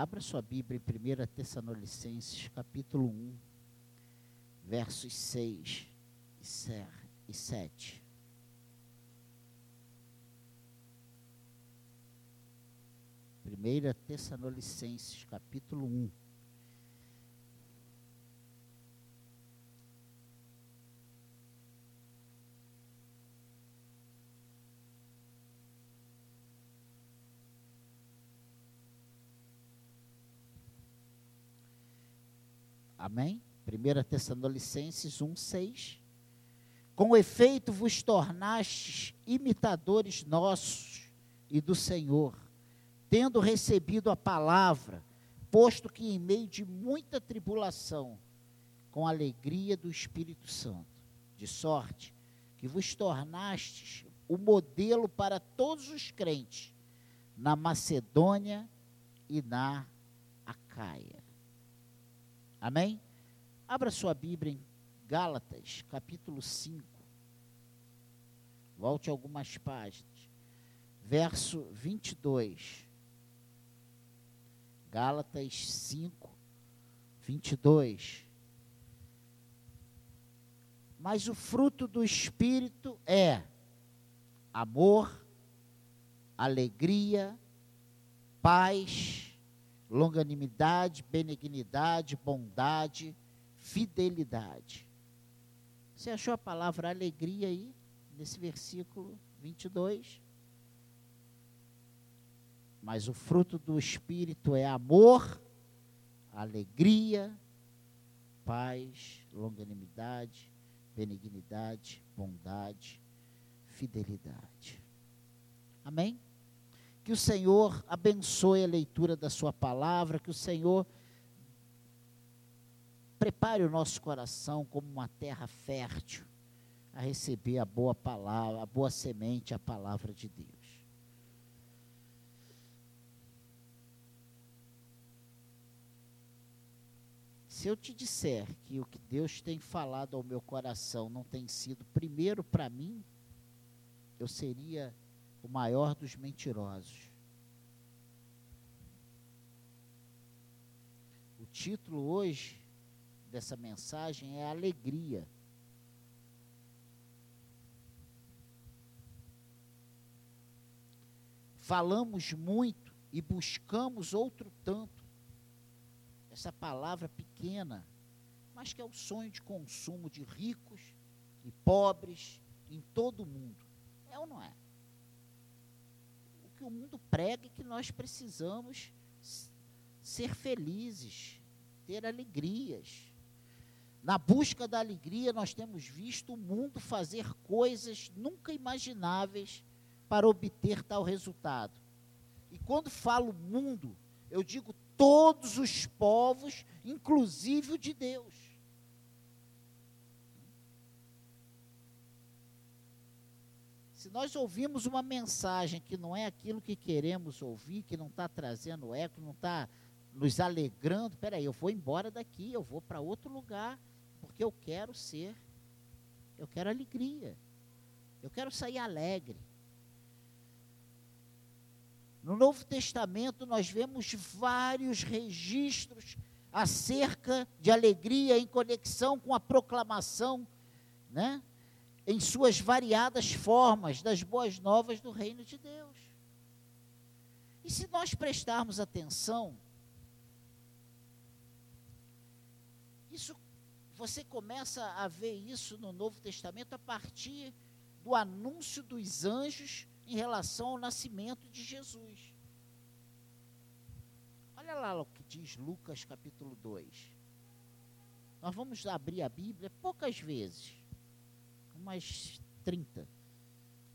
Abra sua Bíblia em 1 Tessalonicenses, capítulo 1, versos 6 e 7. Primeira Tessalonicenses, capítulo 1. Amém? 1 Tessalonicenses 1, 6. Com efeito vos tornastes imitadores nossos e do Senhor, tendo recebido a palavra, posto que em meio de muita tribulação, com alegria do Espírito Santo, de sorte que vos tornastes o modelo para todos os crentes na Macedônia e na Acaia. Amém? Abra sua Bíblia em Gálatas, capítulo 5. Volte algumas páginas. Verso 22. Gálatas 5, 22. Mas o fruto do Espírito é amor, alegria, paz, longanimidade, benignidade, bondade, fidelidade. Você achou a palavra alegria aí, nesse versículo 22? Mas o fruto do Espírito é amor, alegria, paz, longanimidade, benignidade, bondade, fidelidade. Amém? Que o Senhor abençoe a leitura da Sua palavra, que o Senhor prepare o nosso coração como uma terra fértil a receber a boa palavra, a boa semente, a palavra de Deus. Se eu te disser que o que Deus tem falado ao meu coração não tem sido primeiro para mim, eu seria o maior dos mentirosos. O título hoje dessa mensagem é Alegria. Falamos muito e buscamos outro tanto. Essa palavra pequena, mas que é o sonho de consumo de ricos e pobres em todo o mundo. É ou não é? Que o mundo prega que nós precisamos ser felizes, ter alegrias. Na busca da alegria, nós temos visto o mundo fazer coisas nunca imagináveis para obter tal resultado. E quando falo mundo, eu digo todos os povos, inclusive o de Deus. Se nós ouvimos uma mensagem que não é aquilo que queremos ouvir, que não está trazendo eco, não está nos alegrando, peraí, eu vou embora daqui, eu vou para outro lugar, porque eu quero ser, eu quero alegria, eu quero sair alegre. No Novo Testamento nós vemos vários registros acerca de alegria em conexão com a proclamação, né? Em suas variadas formas das boas novas do reino de Deus. E se nós prestarmos atenção, isso você começa a ver isso no Novo Testamento a partir do anúncio dos anjos em relação ao nascimento de Jesus. Olha lá o que diz Lucas capítulo 2. Nós vamos abrir a Bíblia poucas vezes umas 30.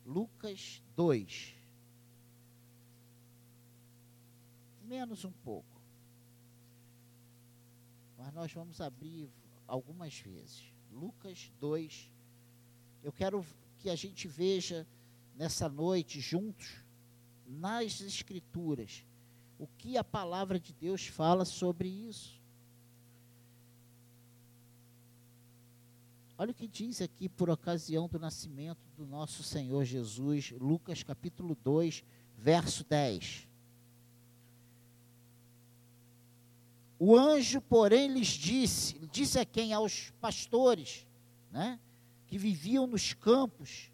Lucas 2. Menos um pouco. Mas nós vamos abrir algumas vezes. Lucas 2. Eu quero que a gente veja nessa noite juntos, nas Escrituras, o que a palavra de Deus fala sobre isso. Olha o que diz aqui por ocasião do nascimento do nosso Senhor Jesus, Lucas capítulo 2, verso 10. O anjo, porém, lhes disse, disse a quem? Aos pastores, né? Que viviam nos campos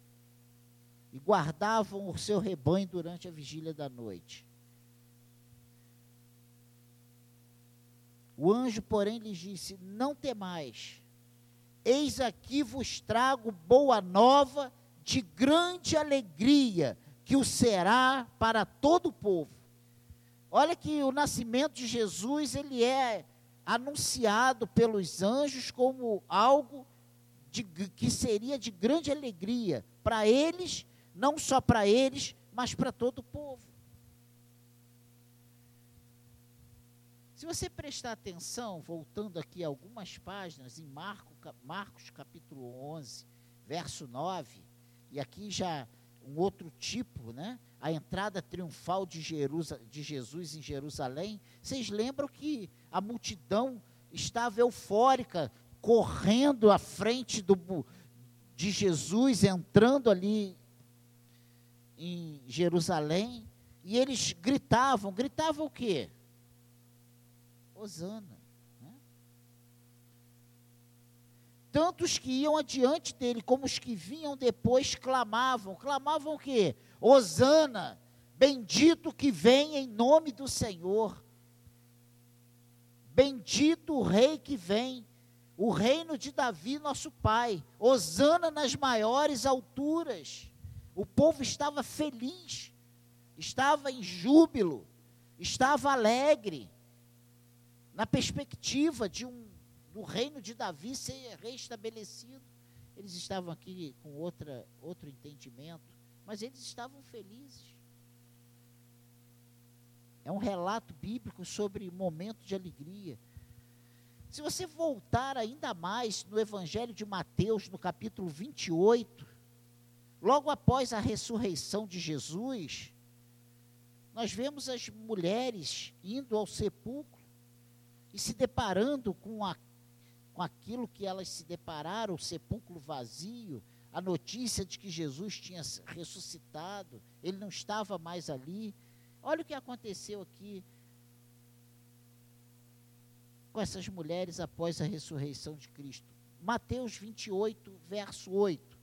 e guardavam o seu rebanho durante a vigília da noite. O anjo, porém, lhes disse: Não temais, eis aqui vos trago boa nova de grande alegria, que o será para todo o povo. Olha que o nascimento de Jesus, ele é anunciado pelos anjos como algo de, que seria de grande alegria para eles, não só para eles, mas para todo o povo. Se você prestar atenção, voltando aqui algumas páginas, em Marco, Marcos capítulo 11, verso 9, e aqui já um outro tipo, né? A entrada triunfal de, de Jesus em Jerusalém. Vocês lembram que a multidão estava eufórica, correndo à frente do, de Jesus, entrando ali em Jerusalém, e eles gritavam, gritavam o quê? Osana. Né? Tanto os que iam adiante dele, como os que vinham depois, clamavam. Clamavam o quê? Osana, bendito que vem em nome do Senhor. Bendito o rei que vem, o reino de Davi, nosso pai. Osana nas maiores alturas. O povo estava feliz, estava em júbilo, estava alegre na perspectiva de um do reino de Davi ser reestabelecido. Eles estavam aqui com outra, outro entendimento, mas eles estavam felizes. É um relato bíblico sobre momento de alegria. Se você voltar ainda mais no Evangelho de Mateus, no capítulo 28, logo após a ressurreição de Jesus, nós vemos as mulheres indo ao sepulcro e se deparando com, a, com aquilo que elas se depararam, o sepulcro vazio, a notícia de que Jesus tinha ressuscitado, ele não estava mais ali. Olha o que aconteceu aqui com essas mulheres após a ressurreição de Cristo. Mateus 28, verso 8.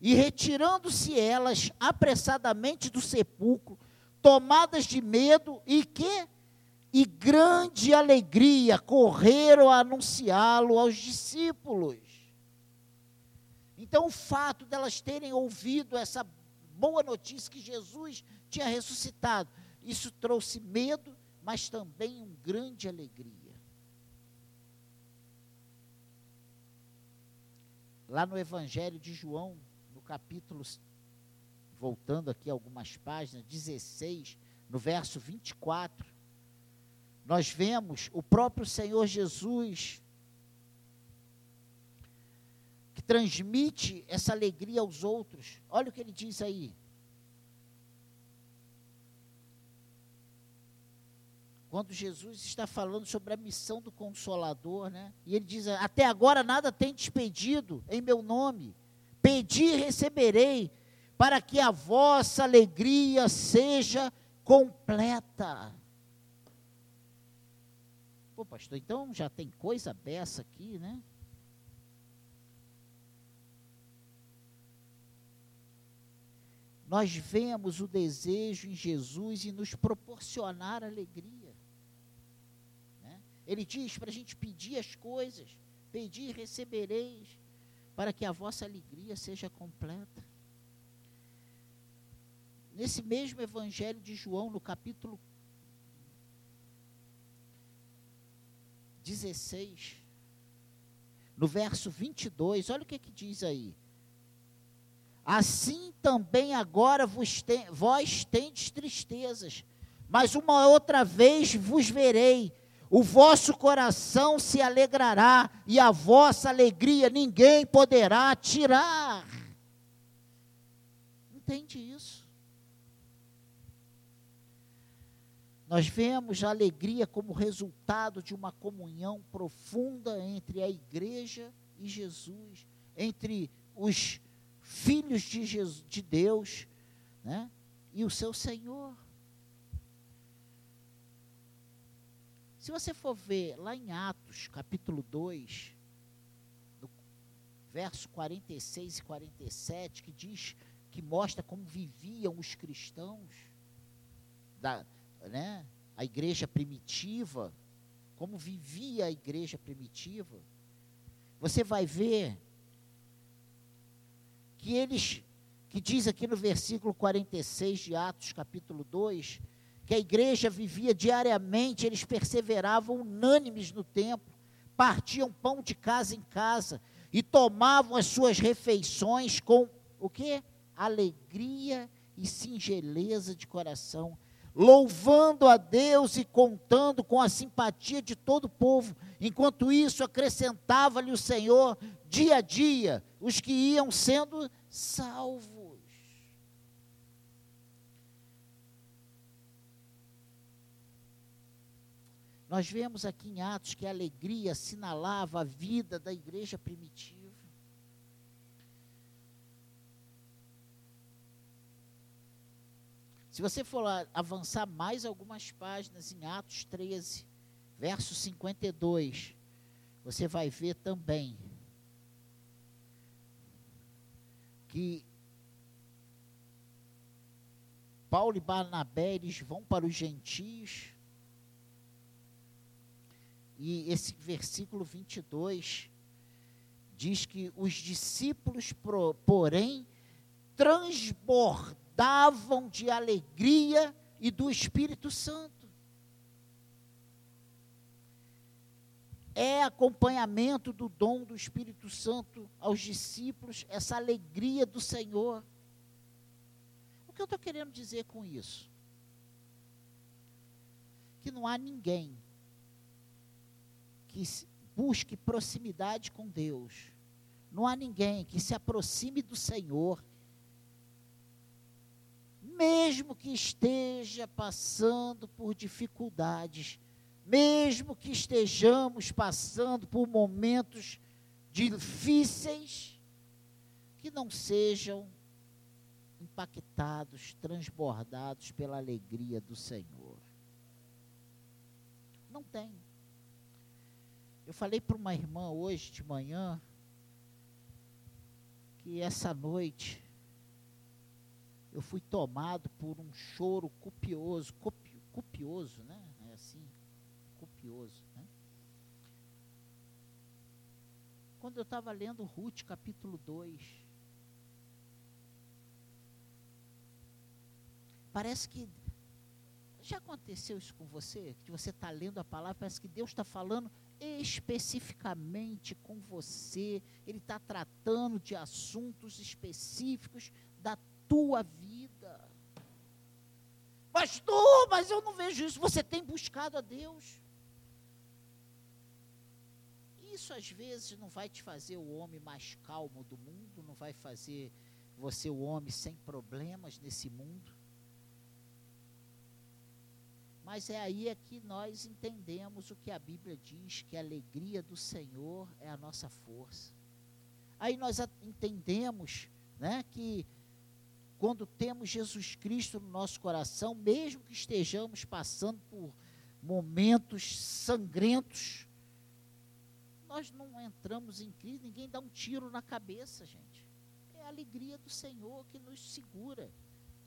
E retirando-se elas apressadamente do sepulcro, tomadas de medo, e que? E grande alegria correram a anunciá-lo aos discípulos. Então, o fato delas terem ouvido essa boa notícia que Jesus tinha ressuscitado, isso trouxe medo, mas também uma grande alegria. Lá no Evangelho de João, no capítulo, voltando aqui algumas páginas, 16, no verso 24, nós vemos o próprio Senhor Jesus que transmite essa alegria aos outros. Olha o que ele diz aí. Quando Jesus está falando sobre a missão do Consolador, né? E ele diz: Até agora nada tem despedido em meu nome. Pedi e receberei, para que a vossa alegria seja completa. Pô, pastor, então já tem coisa dessa aqui, né? Nós vemos o desejo em Jesus em nos proporcionar alegria. Né? Ele diz para a gente pedir as coisas, pedir e recebereis, para que a vossa alegria seja completa. Nesse mesmo Evangelho de João, no capítulo 16, no verso 22, olha o que, que diz aí. Assim também agora vos tem, vós tendes tristezas, mas uma outra vez vos verei, o vosso coração se alegrará, e a vossa alegria ninguém poderá tirar. Entende isso? Nós vemos a alegria como resultado de uma comunhão profunda entre a igreja e Jesus, entre os filhos de, Jesus, de Deus né, e o seu Senhor. Se você for ver lá em Atos, capítulo 2, verso 46 e 47, que diz que mostra como viviam os cristãos da, né, a igreja primitiva, como vivia a igreja primitiva. Você vai ver que eles que diz aqui no versículo 46 de Atos, capítulo 2, que a igreja vivia diariamente, eles perseveravam unânimes no templo, partiam pão de casa em casa e tomavam as suas refeições com o que? Alegria e singeleza de coração, louvando a Deus e contando com a simpatia de todo o povo. Enquanto isso, acrescentava-lhe o Senhor dia a dia os que iam sendo salvos. Nós vemos aqui em Atos que a alegria assinalava a vida da igreja primitiva. Se você for avançar mais algumas páginas em Atos 13, verso 52, você vai ver também que Paulo e Barnabé eles vão para os gentios. E esse versículo 22 diz que os discípulos, porém, transbordavam de alegria e do Espírito Santo. É acompanhamento do dom do Espírito Santo aos discípulos, essa alegria do Senhor. O que eu estou querendo dizer com isso? Que não há ninguém que busque proximidade com Deus. Não há ninguém que se aproxime do Senhor, mesmo que esteja passando por dificuldades, mesmo que estejamos passando por momentos difíceis, que não sejam impactados, transbordados pela alegria do Senhor. Não tem. Eu falei para uma irmã hoje de manhã que essa noite eu fui tomado por um choro copioso, copi, copioso, né? É assim, copioso, né? Quando eu estava lendo Ruth capítulo 2, parece que já aconteceu isso com você? Que você está lendo a palavra, parece que Deus está falando especificamente com você, Ele está tratando de assuntos específicos da tua vida. Pastor, mas eu não vejo isso. Você tem buscado a Deus. Isso às vezes não vai te fazer o homem mais calmo do mundo, não vai fazer você o homem sem problemas nesse mundo. Mas é aí é que nós entendemos o que a Bíblia diz, que a alegria do Senhor é a nossa força. Aí nós entendemos né, que quando temos Jesus Cristo no nosso coração, mesmo que estejamos passando por momentos sangrentos, nós não entramos em crise, ninguém dá um tiro na cabeça, gente. É a alegria do Senhor que nos segura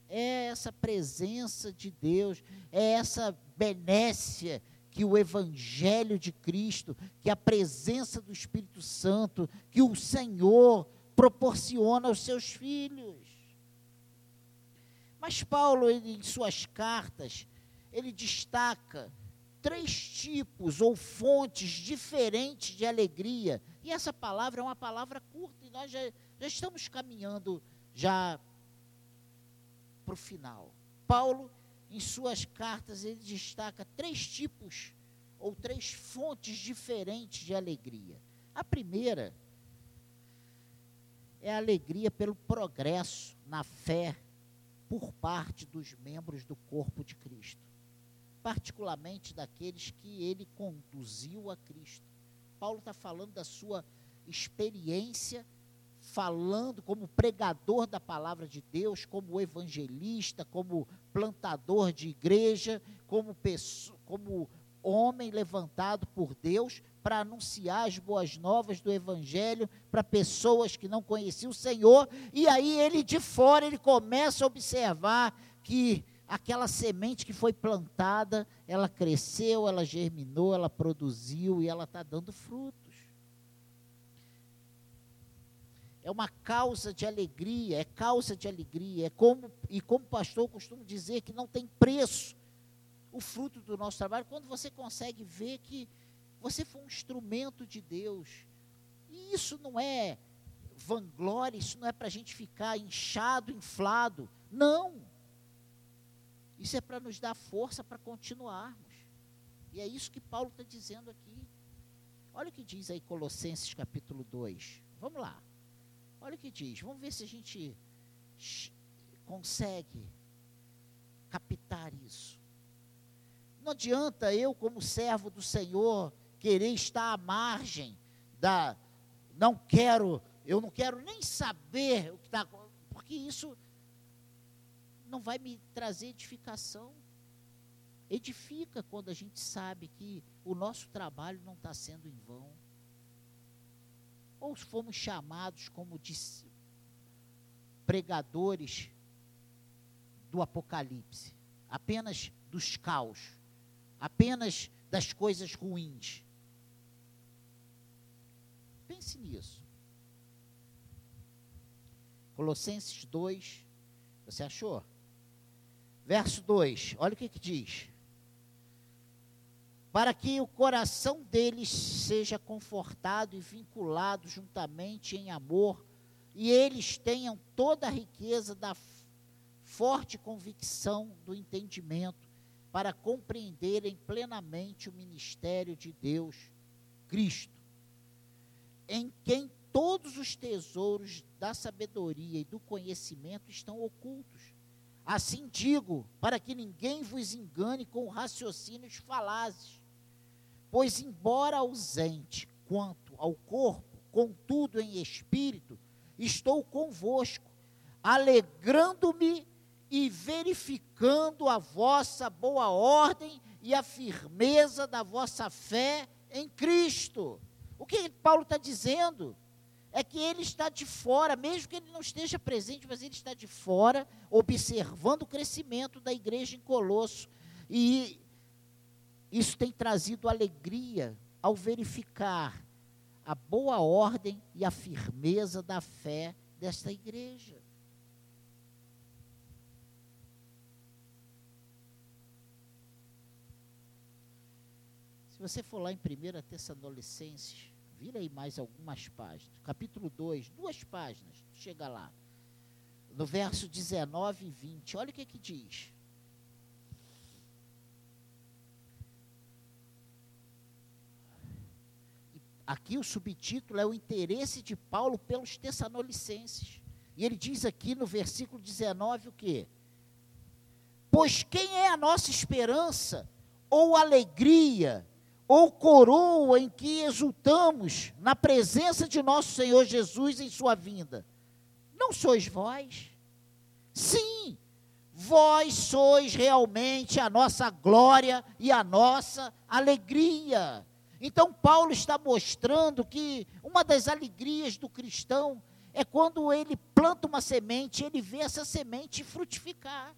é essa presença de Deus, é essa benécia que o Evangelho de Cristo, que a presença do Espírito Santo, que o Senhor proporciona aos seus filhos. Mas Paulo, ele, em suas cartas, ele destaca três tipos ou fontes diferentes de alegria. E essa palavra é uma palavra curta, e nós já, já estamos caminhando já para o final. Paulo, em suas cartas, ele destaca três tipos ou três fontes diferentes de alegria. A primeira é a alegria pelo progresso na fé por parte dos membros do corpo de Cristo, particularmente daqueles que ele conduziu a Cristo. Paulo está falando da sua experiência falando como pregador da palavra de Deus, como evangelista, como plantador de igreja, como, pessoa, como homem levantado por Deus para anunciar as boas novas do evangelho para pessoas que não conheciam o Senhor, e aí ele de fora ele começa a observar que aquela semente que foi plantada, ela cresceu, ela germinou, ela produziu e ela está dando frutos. É uma causa de alegria, é causa de alegria, é como e como pastor costumo dizer que não tem preço o fruto do nosso trabalho quando você consegue ver que você foi um instrumento de Deus. E isso não é vanglória, isso não é para a gente ficar inchado, inflado. Não. Isso é para nos dar força para continuarmos. E é isso que Paulo está dizendo aqui. Olha o que diz aí Colossenses capítulo 2. Vamos lá. Olha o que diz. Vamos ver se a gente consegue captar isso. Não adianta eu, como servo do Senhor, querer estar à margem da. Não quero, eu não quero nem saber o que está. Porque isso não vai me trazer edificação. Edifica quando a gente sabe que o nosso trabalho não está sendo em vão. Ou fomos chamados como pregadores do Apocalipse, apenas dos caos, apenas das coisas ruins. Pense nisso. Colossenses 2, você achou? Verso 2, olha o que, que diz. Para que o coração deles seja confortado e vinculado juntamente em amor, e eles tenham toda a riqueza da forte convicção do entendimento, para compreenderem plenamente o ministério de Deus, Cristo, em quem todos os tesouros da sabedoria e do conhecimento estão ocultos. Assim digo, para que ninguém vos engane com raciocínios falazes. Pois, embora ausente quanto ao corpo, contudo em espírito, estou convosco, alegrando-me e verificando a vossa boa ordem e a firmeza da vossa fé em Cristo. O que Paulo está dizendo? É que ele está de fora, mesmo que ele não esteja presente, mas ele está de fora, observando o crescimento da igreja em Colosso. E isso tem trazido alegria ao verificar a boa ordem e a firmeza da fé desta igreja. Se você for lá em 1 Tessalonicenses, vira aí mais algumas páginas. Capítulo 2, duas páginas, chega lá. No verso 19 e 20, olha o que, que diz. Aqui o subtítulo é o interesse de Paulo pelos Tessalonicenses. E ele diz aqui no versículo 19 o quê? Pois quem é a nossa esperança ou alegria ou coroa em que exultamos na presença de nosso Senhor Jesus em sua vinda? Não sois vós? Sim, vós sois realmente a nossa glória e a nossa alegria. Então, Paulo está mostrando que uma das alegrias do cristão é quando ele planta uma semente, ele vê essa semente frutificar.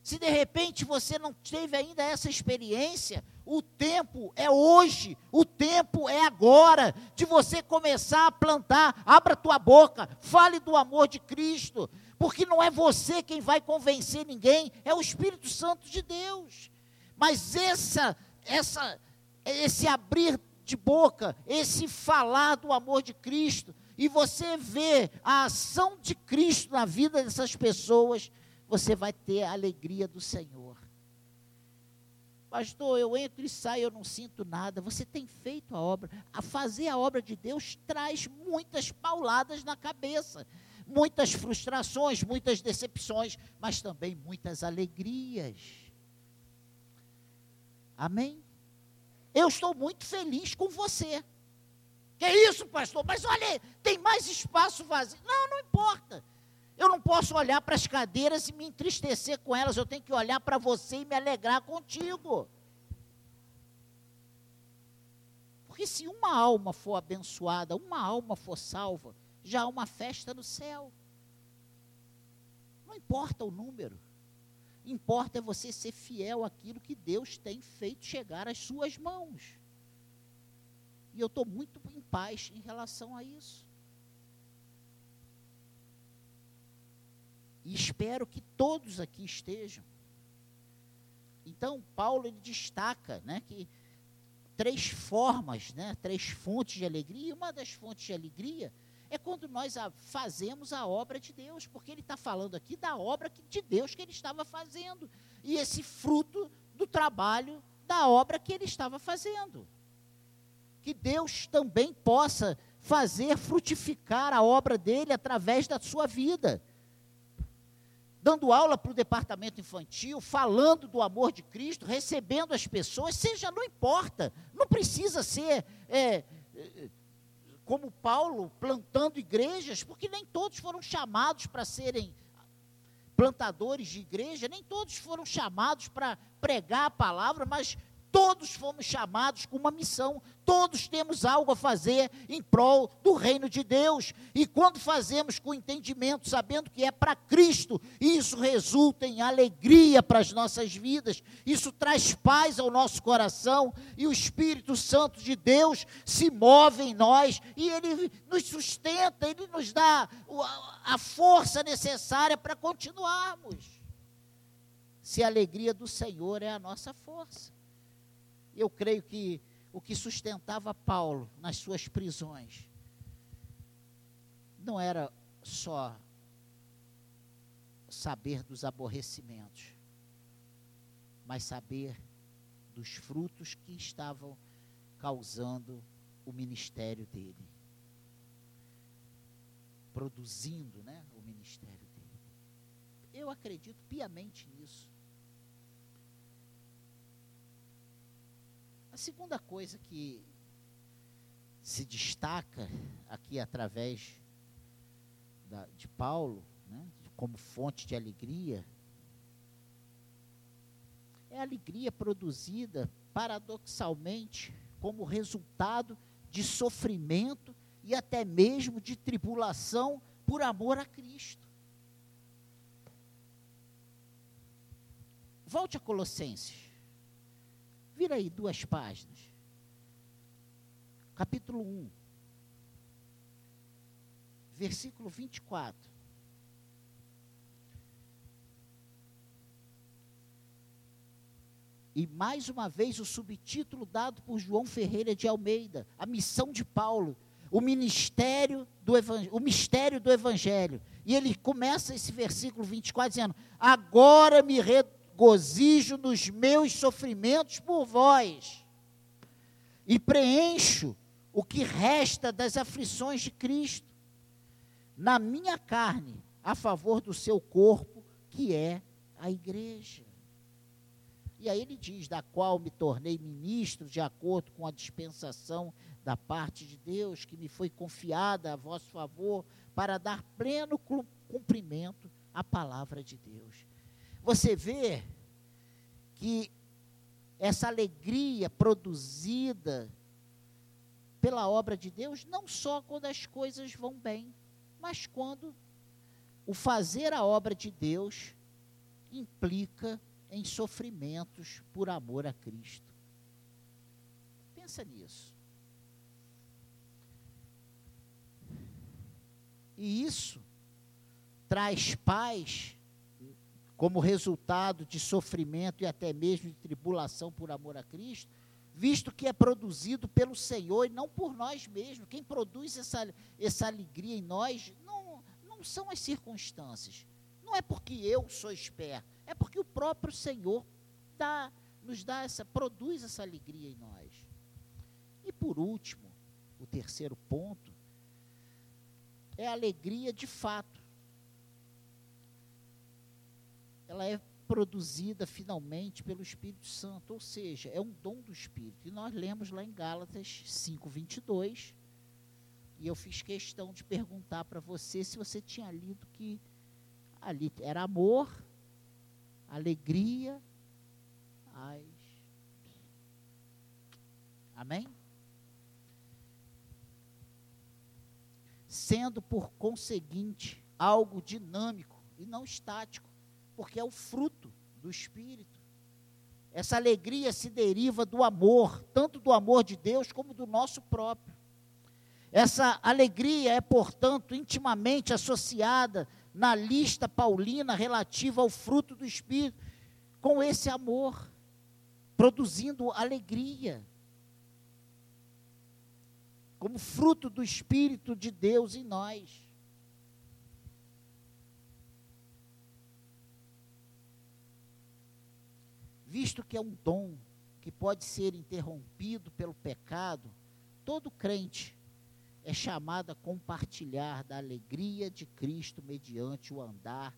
Se de repente você não teve ainda essa experiência, o tempo é hoje, o tempo é agora de você começar a plantar. Abra tua boca, fale do amor de Cristo, porque não é você quem vai convencer ninguém, é o Espírito Santo de Deus. Mas essa essa esse abrir de boca, esse falar do amor de Cristo, e você vê a ação de Cristo na vida dessas pessoas, você vai ter a alegria do Senhor. Pastor, eu entro e saio, eu não sinto nada. Você tem feito a obra. A fazer a obra de Deus traz muitas pauladas na cabeça, muitas frustrações, muitas decepções, mas também muitas alegrias. Amém? Eu estou muito feliz com você. Que isso, pastor? Mas olha, tem mais espaço vazio. Não, não importa. Eu não posso olhar para as cadeiras e me entristecer com elas, eu tenho que olhar para você e me alegrar contigo. Porque se uma alma for abençoada, uma alma for salva, já há uma festa no céu. Não importa o número. Importa é você ser fiel àquilo que Deus tem feito chegar às suas mãos. E eu estou muito em paz em relação a isso. E espero que todos aqui estejam. Então, Paulo ele destaca né, que três formas, né, três fontes de alegria. E uma das fontes de alegria é quando nós a, fazemos a obra de Deus, porque ele está falando aqui da obra de Deus que ele estava fazendo. E esse fruto do trabalho da obra que ele estava fazendo. Que Deus também possa fazer frutificar a obra dele através da sua vida dando aula para o departamento infantil, falando do amor de Cristo, recebendo as pessoas, seja, não importa, não precisa ser é, como Paulo plantando igrejas, porque nem todos foram chamados para serem plantadores de igreja, nem todos foram chamados para pregar a palavra, mas Todos fomos chamados com uma missão, todos temos algo a fazer em prol do reino de Deus. E quando fazemos com entendimento, sabendo que é para Cristo, isso resulta em alegria para as nossas vidas, isso traz paz ao nosso coração, e o Espírito Santo de Deus se move em nós, e ele nos sustenta, ele nos dá a força necessária para continuarmos. Se a alegria do Senhor é a nossa força. Eu creio que o que sustentava Paulo nas suas prisões não era só saber dos aborrecimentos, mas saber dos frutos que estavam causando o ministério dele. Produzindo né, o ministério dele. Eu acredito piamente nisso. Segunda coisa que se destaca aqui através da, de Paulo, né, como fonte de alegria, é a alegria produzida paradoxalmente como resultado de sofrimento e até mesmo de tribulação por amor a Cristo. Volte a Colossenses. Vira aí duas páginas. Capítulo 1, versículo 24. E mais uma vez o subtítulo dado por João Ferreira de Almeida, a missão de Paulo, o ministério do o mistério do evangelho. E ele começa esse versículo 24 dizendo: "Agora me re gozijo nos meus sofrimentos por vós, e preencho o que resta das aflições de Cristo na minha carne, a favor do seu corpo, que é a igreja. E aí ele diz: da qual me tornei ministro de acordo com a dispensação da parte de Deus, que me foi confiada a vosso favor, para dar pleno cumprimento à palavra de Deus. Você vê que essa alegria produzida pela obra de Deus, não só quando as coisas vão bem, mas quando o fazer a obra de Deus implica em sofrimentos por amor a Cristo. Pensa nisso. E isso traz paz como resultado de sofrimento e até mesmo de tribulação por amor a Cristo, visto que é produzido pelo Senhor e não por nós mesmos. Quem produz essa, essa alegria em nós não, não são as circunstâncias. Não é porque eu sou esperto, é porque o próprio Senhor dá, nos dá essa, produz essa alegria em nós. E por último, o terceiro ponto é a alegria de fato ela é produzida finalmente pelo Espírito Santo, ou seja, é um dom do Espírito. E nós lemos lá em Gálatas 5:22. E eu fiz questão de perguntar para você se você tinha lido que ali era amor, alegria, as... Amém? sendo por conseguinte algo dinâmico e não estático, porque é o fruto do Espírito. Essa alegria se deriva do amor, tanto do amor de Deus como do nosso próprio. Essa alegria é, portanto, intimamente associada na lista paulina relativa ao fruto do Espírito, com esse amor, produzindo alegria, como fruto do Espírito de Deus em nós. Visto que é um dom que pode ser interrompido pelo pecado, todo crente é chamado a compartilhar da alegria de Cristo mediante o andar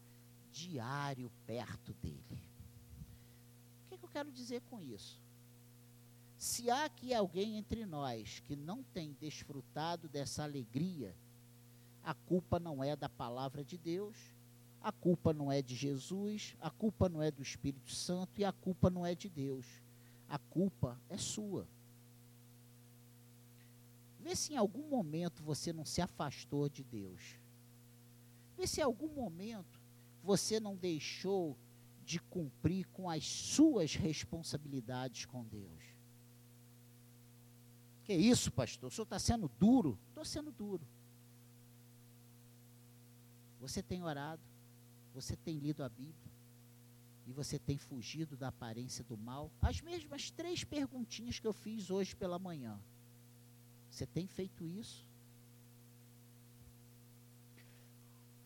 diário perto dele. O que, é que eu quero dizer com isso? Se há aqui alguém entre nós que não tem desfrutado dessa alegria, a culpa não é da palavra de Deus, a culpa não é de Jesus, a culpa não é do Espírito Santo e a culpa não é de Deus. A culpa é sua. Vê se em algum momento você não se afastou de Deus. Vê se em algum momento você não deixou de cumprir com as suas responsabilidades com Deus. Que isso, pastor? O senhor está sendo duro? Estou sendo duro. Você tem orado, você tem lido a Bíblia, e você tem fugido da aparência do mal? As mesmas três perguntinhas que eu fiz hoje pela manhã. Você tem feito isso?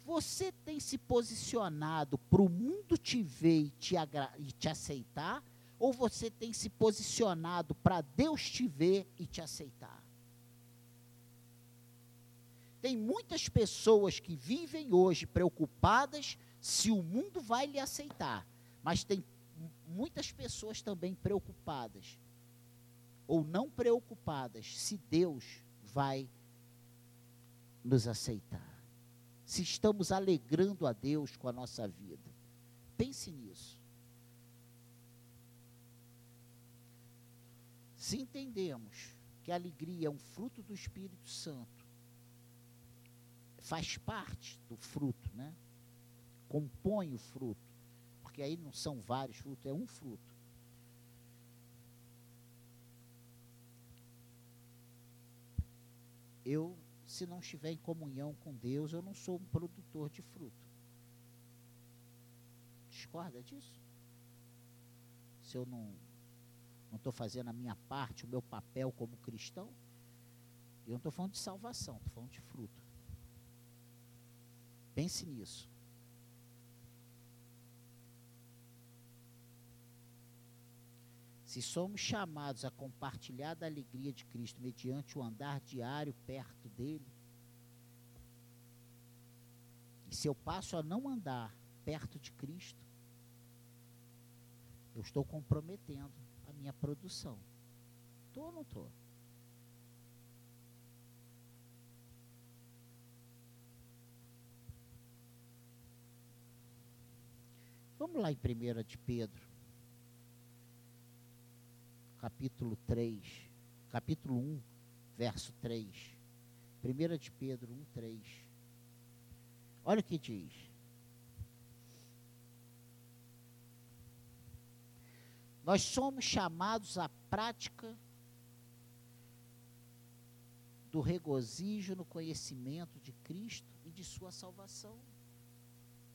Você tem se posicionado para o mundo te ver e te, e te aceitar? Ou você tem se posicionado para Deus te ver e te aceitar? Tem muitas pessoas que vivem hoje preocupadas se o mundo vai lhe aceitar, mas tem muitas pessoas também preocupadas ou não preocupadas se Deus vai nos aceitar. Se estamos alegrando a Deus com a nossa vida. Pense nisso. Se entendemos que a alegria é um fruto do Espírito Santo, faz parte do fruto, né? Compõe o fruto, porque aí não são vários frutos, é um fruto. eu, se não estiver em comunhão com Deus, eu não sou um produtor de fruto. Discorda disso? Se eu não não estou fazendo a minha parte, o meu papel como cristão, eu não estou falando de salvação, estou falando de fruto. Pense nisso. Se somos chamados a compartilhar da alegria de Cristo mediante o andar diário perto dele, e se eu passo a não andar perto de Cristo, eu estou comprometendo a minha produção. Estou ou não estou? Vamos lá em 1 de Pedro capítulo 3, capítulo 1, verso 3. 1 de Pedro 1, 3. Olha o que diz. Nós somos chamados à prática do regozijo no conhecimento de Cristo e de sua salvação.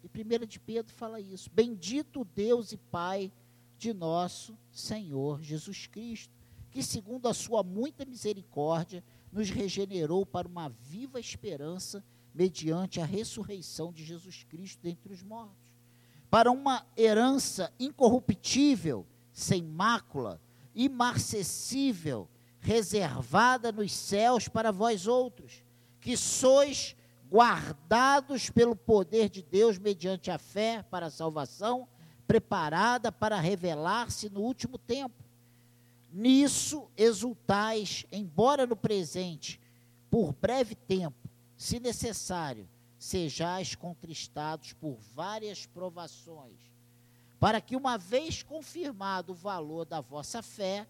E 1 de Pedro fala isso. Bendito Deus e Pai de nosso Senhor Jesus Cristo, que, segundo a sua muita misericórdia, nos regenerou para uma viva esperança mediante a ressurreição de Jesus Cristo dentre os mortos, para uma herança incorruptível, sem mácula, imarcessível, reservada nos céus para vós outros, que sois guardados pelo poder de Deus mediante a fé para a salvação preparada para revelar-se no último tempo. Nisso exultais, embora no presente, por breve tempo, se necessário, sejais contristados por várias provações, para que, uma vez confirmado o valor da vossa fé,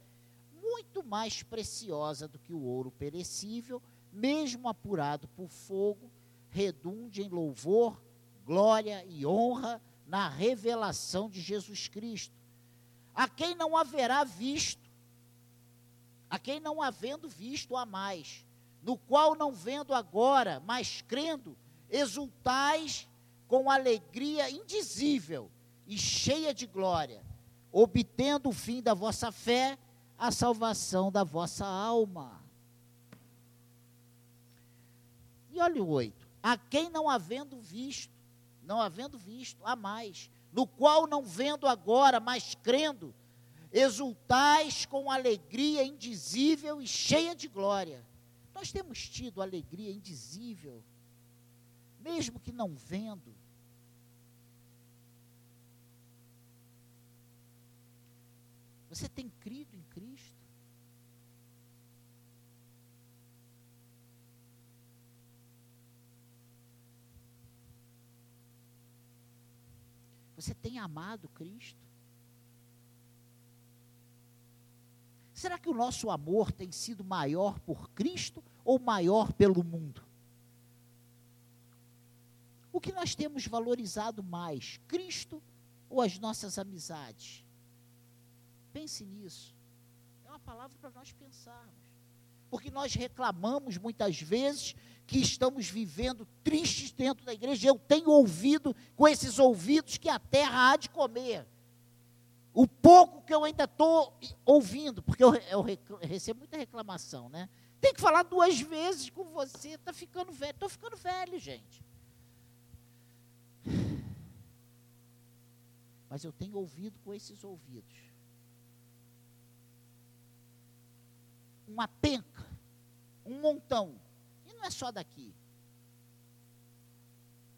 muito mais preciosa do que o ouro perecível, mesmo apurado por fogo, redunde em louvor, glória e honra na revelação de Jesus Cristo, a quem não haverá visto, a quem não havendo visto a mais, no qual não vendo agora, mas crendo, exultais com alegria indizível e cheia de glória, obtendo o fim da vossa fé, a salvação da vossa alma. E olha o oito. A quem não havendo visto, não havendo visto, a mais, no qual não vendo agora, mas crendo, exultais com alegria indizível e cheia de glória. Nós temos tido alegria indizível, mesmo que não vendo. Você tem crido em Cristo? Você tem amado Cristo? Será que o nosso amor tem sido maior por Cristo ou maior pelo mundo? O que nós temos valorizado mais, Cristo ou as nossas amizades? Pense nisso. É uma palavra para nós pensarmos. Porque nós reclamamos muitas vezes que estamos vivendo tristes dentro da igreja. Eu tenho ouvido com esses ouvidos que a terra há de comer. O pouco que eu ainda estou ouvindo, porque eu, eu recebo muita reclamação, né? Tem que falar duas vezes com você, está ficando velho. Estou ficando velho, gente. Mas eu tenho ouvido com esses ouvidos. Uma penca, um montão não é só daqui.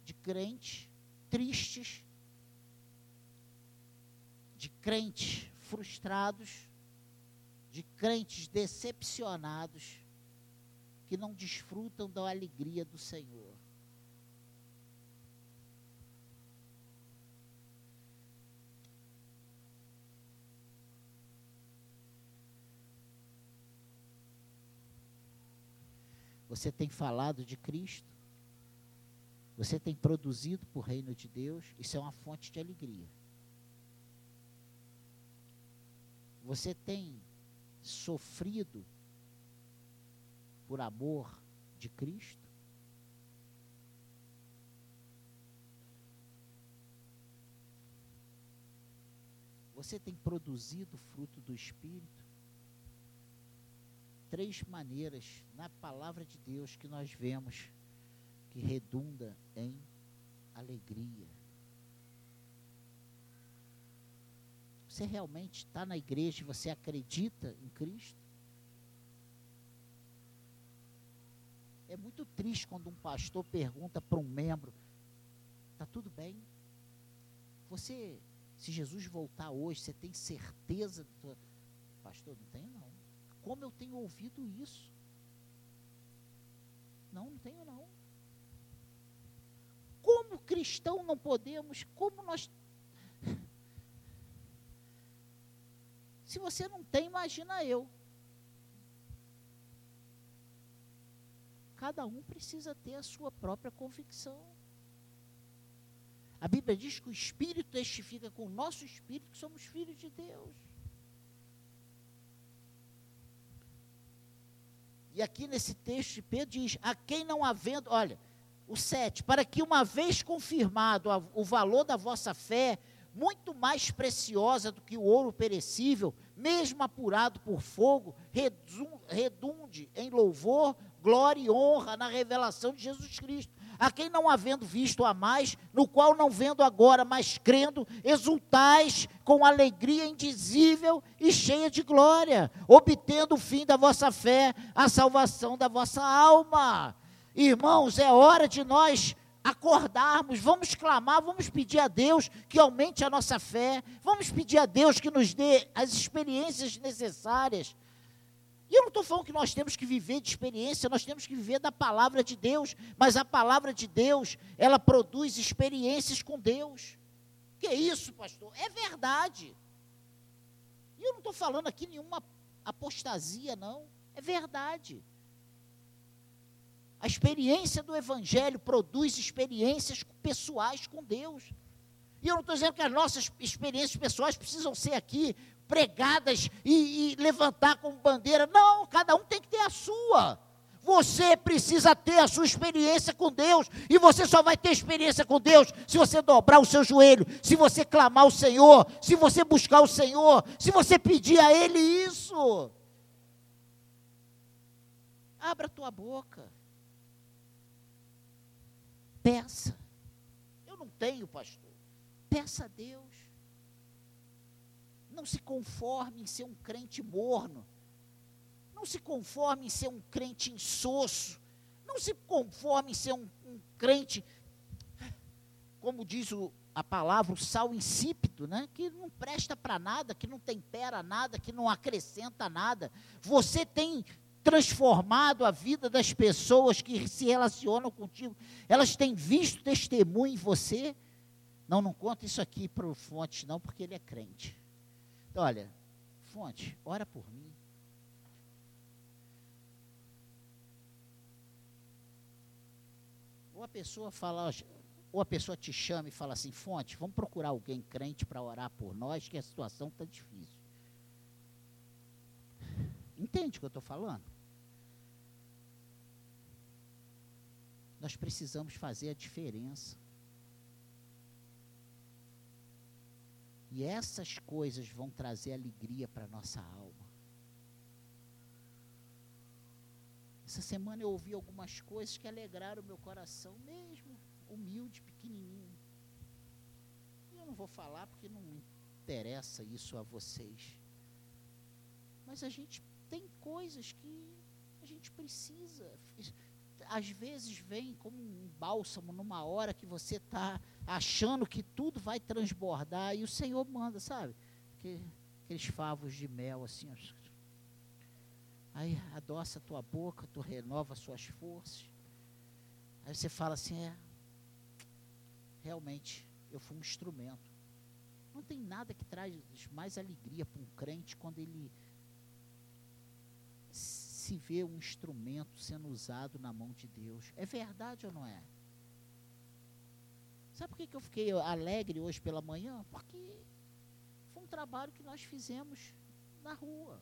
De crentes tristes, de crentes frustrados, de crentes decepcionados, que não desfrutam da alegria do Senhor. Você tem falado de Cristo? Você tem produzido para o reino de Deus? Isso é uma fonte de alegria. Você tem sofrido por amor de Cristo? Você tem produzido fruto do Espírito? Três maneiras na palavra de Deus que nós vemos que redunda em alegria. Você realmente está na igreja e você acredita em Cristo? É muito triste quando um pastor pergunta para um membro: está tudo bem? Você, se Jesus voltar hoje, você tem certeza? Do... Pastor, não tenho não. Como eu tenho ouvido isso? Não, não tenho não. Como cristão não podemos, como nós. Se você não tem, imagina eu. Cada um precisa ter a sua própria convicção. A Bíblia diz que o Espírito testifica com o nosso Espírito que somos filhos de Deus. E aqui nesse texto Pedro diz: a quem não havendo, olha, o 7, para que uma vez confirmado o valor da vossa fé, muito mais preciosa do que o ouro perecível, mesmo apurado por fogo, redunde em louvor, glória e honra na revelação de Jesus Cristo a quem não havendo visto a mais, no qual não vendo agora, mas crendo, exultais com alegria indizível e cheia de glória, obtendo o fim da vossa fé, a salvação da vossa alma. Irmãos, é hora de nós acordarmos, vamos clamar, vamos pedir a Deus que aumente a nossa fé, vamos pedir a Deus que nos dê as experiências necessárias e eu não estou falando que nós temos que viver de experiência, nós temos que viver da palavra de Deus, mas a palavra de Deus, ela produz experiências com Deus. Que é isso, pastor? É verdade. E eu não estou falando aqui nenhuma apostasia, não. É verdade. experiência do Evangelho produz experiências pessoais com Deus. E eu não estou dizendo que as nossas experiências pessoais precisam ser aqui pregadas e, e levantar como bandeira. Não, cada um tem que ter a sua. Você precisa ter a sua experiência com Deus. E você só vai ter experiência com Deus se você dobrar o seu joelho, se você clamar o Senhor, se você buscar o Senhor, se você pedir a Ele isso. Abra a tua boca. Peça. Eu não tenho, pastor. Peça a Deus. Não se conforme em ser um crente morno. Não se conforme em ser um crente insosso. Não se conforme em ser um, um crente, como diz o, a palavra, o sal insípido, né? que não presta para nada, que não tempera nada, que não acrescenta nada. Você tem transformado a vida das pessoas que se relacionam contigo. Elas têm visto testemunho em você. Não, não conta isso aqui para o Fonte, não, porque ele é crente. Então, olha, Fonte, ora por mim. Ou a pessoa fala, ou a pessoa te chama e fala assim, Fonte, vamos procurar alguém crente para orar por nós, que a situação está difícil. Entende o que eu estou falando? Nós precisamos fazer a diferença. E essas coisas vão trazer alegria para nossa alma. Essa semana eu ouvi algumas coisas que alegraram o meu coração, mesmo humilde, pequenininho. E eu não vou falar porque não interessa isso a vocês. Mas a gente tem coisas que a gente precisa às vezes vem como um bálsamo numa hora que você está achando que tudo vai transbordar e o Senhor manda, sabe? Que, aqueles favos de mel assim. Aí adoça a tua boca, tu renova as suas forças. Aí você fala assim, é, realmente, eu fui um instrumento. Não tem nada que traz mais alegria para um crente quando ele se vê um instrumento sendo usado na mão de Deus. É verdade ou não é? Sabe por que, que eu fiquei alegre hoje pela manhã? Porque foi um trabalho que nós fizemos na rua.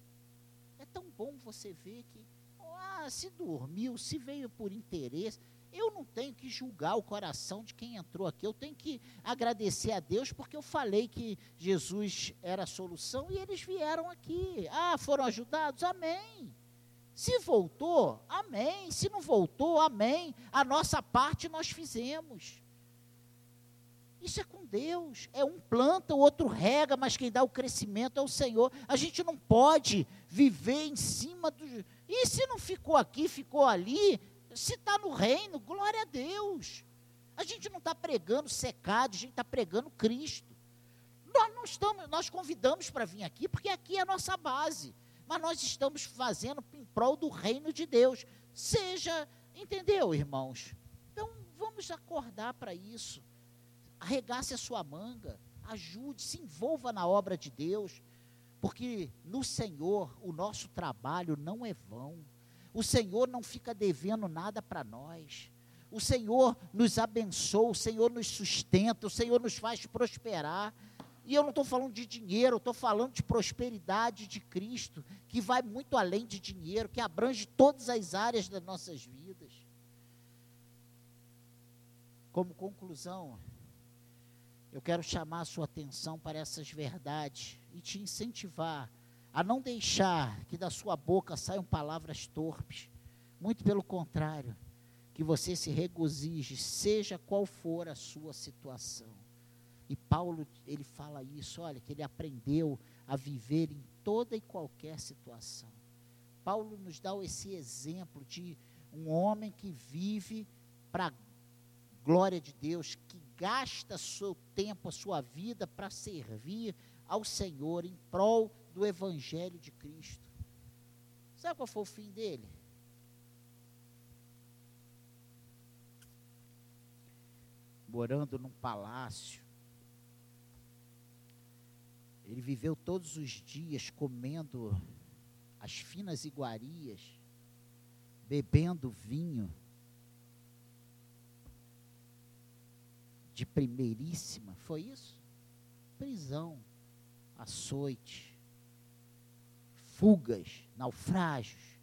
É tão bom você ver que, ah, se dormiu, se veio por interesse. Eu não tenho que julgar o coração de quem entrou aqui. Eu tenho que agradecer a Deus porque eu falei que Jesus era a solução e eles vieram aqui. Ah, foram ajudados? Amém. Se voltou, amém. Se não voltou, amém. A nossa parte nós fizemos. Isso é com Deus. É um planta, o outro rega, mas quem dá o crescimento é o Senhor. A gente não pode viver em cima do. E se não ficou aqui, ficou ali, se está no reino, glória a Deus. A gente não está pregando secado, a gente está pregando Cristo. Nós não estamos, nós convidamos para vir aqui, porque aqui é a nossa base mas nós estamos fazendo em prol do reino de Deus. Seja, entendeu, irmãos? Então vamos acordar para isso. Arregace a sua manga, ajude, se envolva na obra de Deus, porque no Senhor o nosso trabalho não é vão. O Senhor não fica devendo nada para nós. O Senhor nos abençoa, o Senhor nos sustenta, o Senhor nos faz prosperar. E eu não estou falando de dinheiro, estou falando de prosperidade de Cristo, que vai muito além de dinheiro, que abrange todas as áreas das nossas vidas. Como conclusão, eu quero chamar a sua atenção para essas verdades e te incentivar a não deixar que da sua boca saiam palavras torpes. Muito pelo contrário, que você se regozije, seja qual for a sua situação. E Paulo, ele fala isso, olha, que ele aprendeu a viver em toda e qualquer situação. Paulo nos dá esse exemplo de um homem que vive para a glória de Deus, que gasta seu tempo, a sua vida para servir ao Senhor em prol do Evangelho de Cristo. Sabe qual foi o fim dele? Morando num palácio, ele viveu todos os dias comendo as finas iguarias, bebendo vinho, de primeiríssima, foi isso? Prisão, açoite, fugas, naufrágios,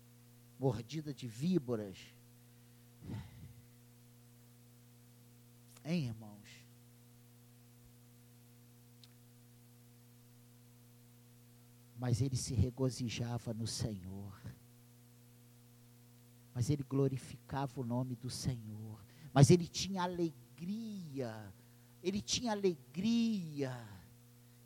mordida de víboras. Hein, irmãos? Mas ele se regozijava no Senhor. Mas ele glorificava o nome do Senhor. Mas ele tinha alegria. Ele tinha alegria.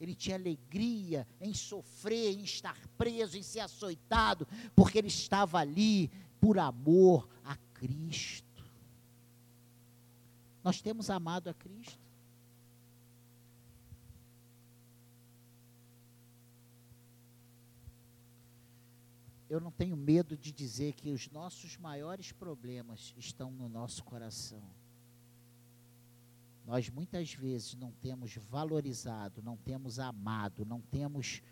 Ele tinha alegria em sofrer, em estar preso, em ser açoitado, porque ele estava ali por amor a Cristo. Nós temos amado a Cristo. eu não tenho medo de dizer que os nossos maiores problemas estão no nosso coração. Nós muitas vezes não temos valorizado, não temos amado, não temos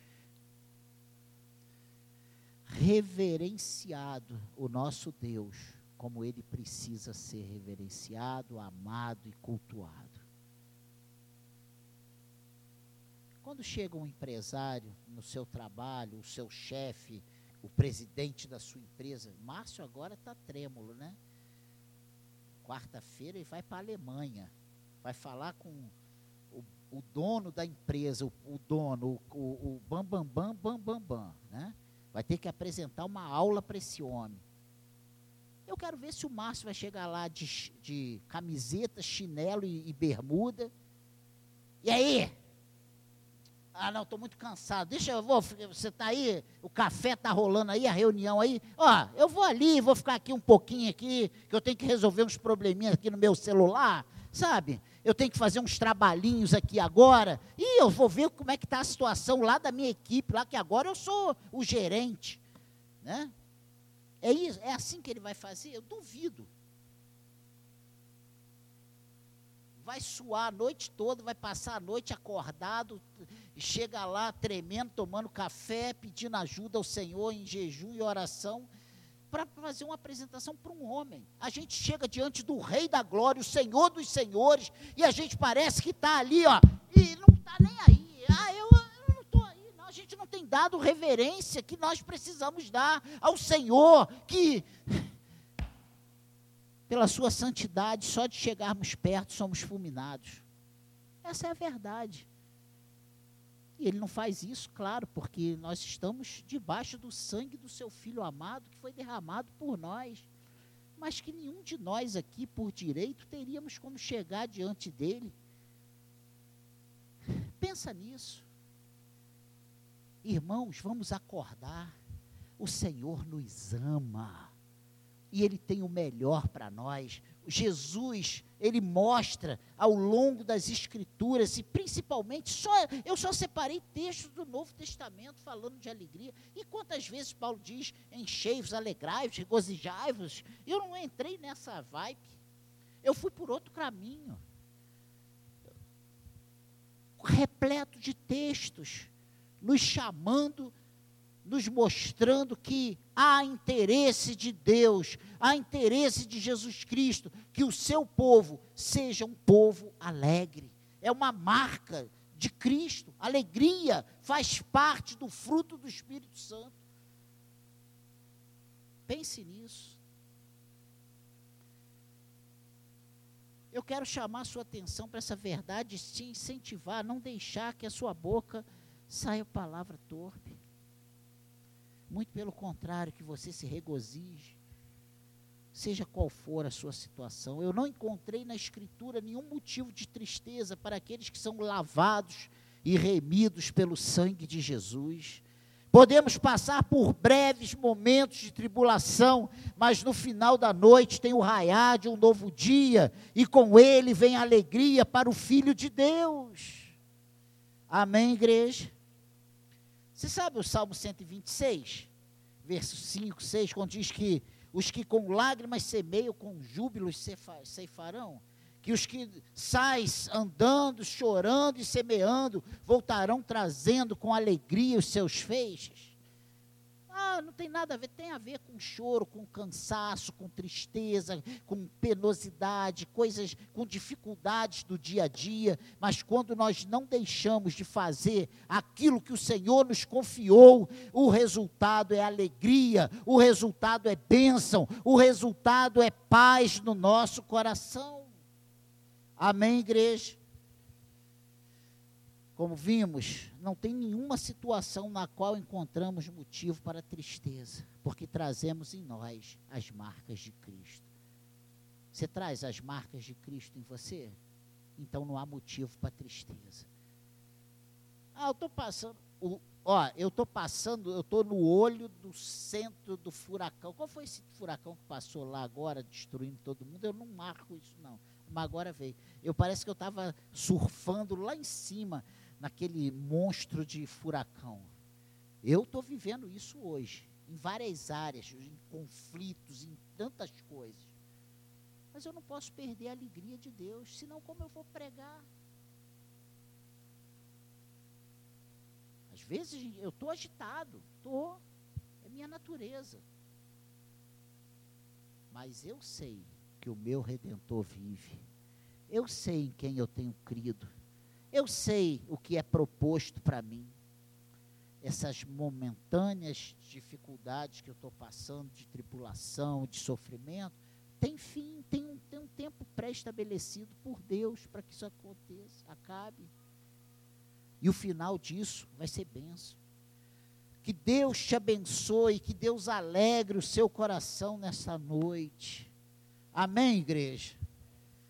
reverenciado o nosso Deus como ele precisa ser reverenciado, amado e cultuado. Quando chega um empresário no seu trabalho, o seu chefe, o presidente da sua empresa. Márcio agora está trêmulo, né? Quarta-feira ele vai para a Alemanha. Vai falar com o, o dono da empresa, o, o dono, o, o, bam, bam, bam, bam, bam, bam, né? Vai ter que apresentar uma aula para esse homem. Eu quero ver se o Márcio vai chegar lá de, de camiseta, chinelo e, e bermuda. E aí? Ah, não, estou muito cansado. Deixa eu vou. Você está aí, o café está rolando aí, a reunião aí. Ó, eu vou ali, vou ficar aqui um pouquinho aqui, que eu tenho que resolver uns probleminhas aqui no meu celular, sabe? Eu tenho que fazer uns trabalhinhos aqui agora. E eu vou ver como é que está a situação lá da minha equipe, lá que agora eu sou o gerente. Né? É, isso, é assim que ele vai fazer? Eu duvido. vai suar a noite toda, vai passar a noite acordado, chega lá tremendo, tomando café, pedindo ajuda ao Senhor em jejum e oração, para fazer uma apresentação para um homem. A gente chega diante do Rei da Glória, o Senhor dos Senhores, e a gente parece que está ali, ó, e não está nem aí. Ah, eu, eu não estou aí, não. A gente não tem dado reverência que nós precisamos dar ao Senhor, que pela sua santidade, só de chegarmos perto somos fulminados. Essa é a verdade. E ele não faz isso, claro, porque nós estamos debaixo do sangue do seu filho amado que foi derramado por nós. Mas que nenhum de nós aqui, por direito, teríamos como chegar diante dele. Pensa nisso. Irmãos, vamos acordar. O Senhor nos ama e Ele tem o melhor para nós. Jesus, ele mostra ao longo das Escrituras, e principalmente, só, eu só separei textos do Novo Testamento falando de alegria. E quantas vezes Paulo diz: enchei-vos, alegrai-vos, regozijai-vos. Eu não entrei nessa vibe. Eu fui por outro caminho. Repleto de textos, nos chamando nos mostrando que há interesse de Deus, há interesse de Jesus Cristo, que o seu povo seja um povo alegre. É uma marca de Cristo. Alegria faz parte do fruto do Espírito Santo. Pense nisso. Eu quero chamar sua atenção para essa verdade e te incentivar não deixar que a sua boca saia palavra torpe. Muito pelo contrário, que você se regozije, seja qual for a sua situação. Eu não encontrei na Escritura nenhum motivo de tristeza para aqueles que são lavados e remidos pelo sangue de Jesus. Podemos passar por breves momentos de tribulação, mas no final da noite tem o raiar de um novo dia, e com ele vem alegria para o Filho de Deus. Amém, igreja? Você sabe o Salmo 126, verso 5, 6, quando diz que os que com lágrimas semeiam, com júbilos ceifarão? Que os que sais andando, chorando e semeando, voltarão trazendo com alegria os seus feixes? Ah, não tem nada a ver, tem a ver com choro, com cansaço, com tristeza, com penosidade, coisas, com dificuldades do dia a dia, mas quando nós não deixamos de fazer aquilo que o Senhor nos confiou, o resultado é alegria, o resultado é bênção, o resultado é paz no nosso coração. Amém, igreja? Como vimos, não tem nenhuma situação na qual encontramos motivo para tristeza, porque trazemos em nós as marcas de Cristo. Você traz as marcas de Cristo em você? Então não há motivo para tristeza. Ah, eu estou passando. O, ó, eu estou passando, eu estou no olho do centro do furacão. Qual foi esse furacão que passou lá agora, destruindo todo mundo? Eu não marco isso, não. Mas agora veio. Eu parece que eu estava surfando lá em cima naquele monstro de furacão. Eu estou vivendo isso hoje, em várias áreas, em conflitos, em tantas coisas. Mas eu não posso perder a alegria de Deus, senão como eu vou pregar? Às vezes eu estou agitado, estou, é minha natureza. Mas eu sei que o meu redentor vive. Eu sei em quem eu tenho crido. Eu sei o que é proposto para mim. Essas momentâneas dificuldades que eu estou passando, de tribulação, de sofrimento, tem fim, tem um, tem um tempo pré-estabelecido por Deus para que isso aconteça, acabe. E o final disso vai ser benção. Que Deus te abençoe, que Deus alegre o seu coração nessa noite. Amém, igreja?